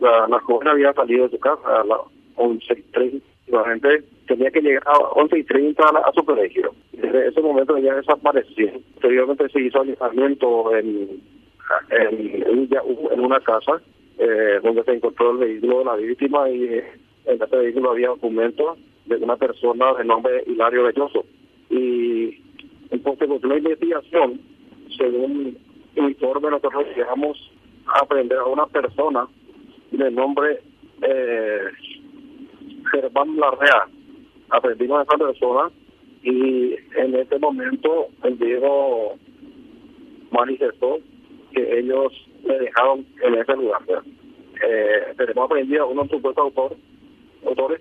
la, la joven había salido de su casa a las 11.30, gente tenía que llegar a 11.30 a, a su colegio. Desde ese momento ella desapareció. Posteriormente se hizo alistamiento en, en, una casa eh, donde se encontró el vehículo de la víctima y en este vehículo había documentos de una persona de nombre Hilario Belloso. Y en consecución de la investigación, según informe, nosotros llegamos a aprender a una persona de nombre eh, Germán Larrea. Aprendimos a esa persona y en este momento el viejo manifestó que ellos le dejaron en ese lugar. Eh, tenemos aprendido a unos supuestos autor, autores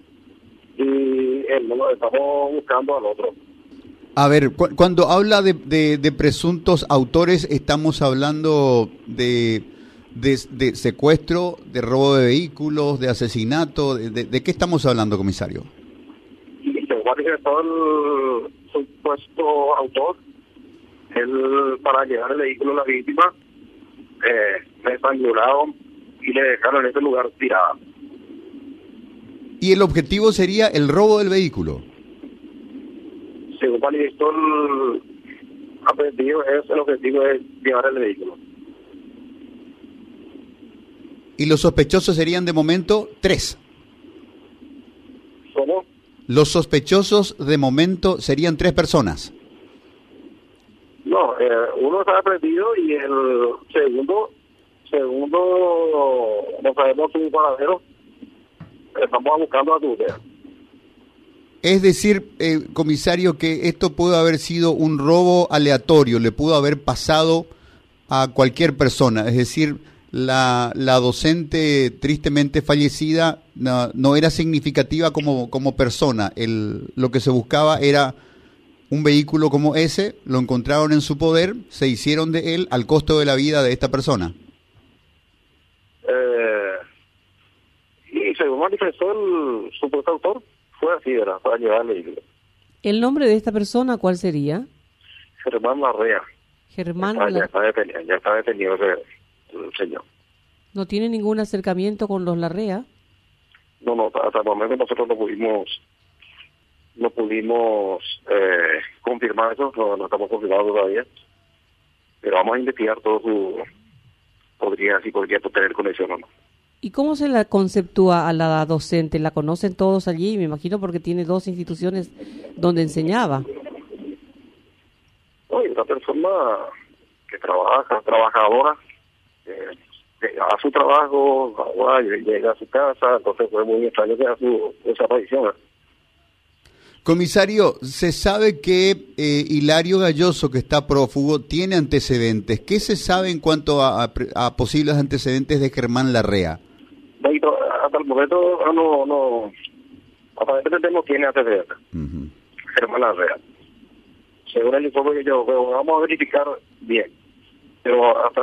y lo estamos buscando al otro. A ver, cuando habla de, presuntos autores, estamos hablando de, de, secuestro, de robo de vehículos, de asesinato. ¿De, qué estamos hablando, comisario? el supuesto autor, él para llevar el vehículo a la víctima, eh, me estrangularon y le dejaron en ese lugar tirada. ¿Y el objetivo sería el robo del vehículo? Según el aprendido, es, el objetivo es llevar el vehículo. ¿Y los sospechosos serían de momento tres? ¿Cómo? Los sospechosos de momento serían tres personas. No, eh, uno está aprendido y el segundo, segundo, no sabemos su paradero. Estamos buscando a tu Es decir, eh, comisario, que esto pudo haber sido un robo aleatorio, le pudo haber pasado a cualquier persona. Es decir, la, la docente tristemente fallecida no, no, era significativa como, como persona. El, lo que se buscaba era un vehículo como ese, lo encontraron en su poder, se hicieron de él al costo de la vida de esta persona. Eh, y según manifestó el supuesto autor, fue así, era para llevarle. ¿El nombre de esta persona cuál sería? Germán Larrea. Germán ya, está, detenido, ya está detenido señor. ¿No tiene ningún acercamiento con los Larrea? No, no, hasta el momento nosotros no pudimos no pudimos eh, confirmar eso, no, estamos confirmados todavía, pero vamos a investigar todo su, podría, si podría tener conexión o no. ¿Y cómo se la conceptúa a la docente? ¿La conocen todos allí? Me imagino porque tiene dos instituciones donde enseñaba. Oye, una persona que trabaja, trabajadora, eh, a su trabajo, llega a su casa, entonces fue muy extraño que su desaparición. Comisario, se sabe que eh, Hilario Galloso, que está prófugo, tiene antecedentes. ¿Qué se sabe en cuanto a, posibles antecedentes de Germán Larrea? Hasta el momento no, no, aparentemente no tiene antecedentes. Germán Larrea. Según el informe que yo veo, vamos a verificar bien. Pero hasta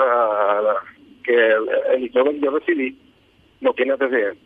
que el, el que yo recibí no tiene antecedentes.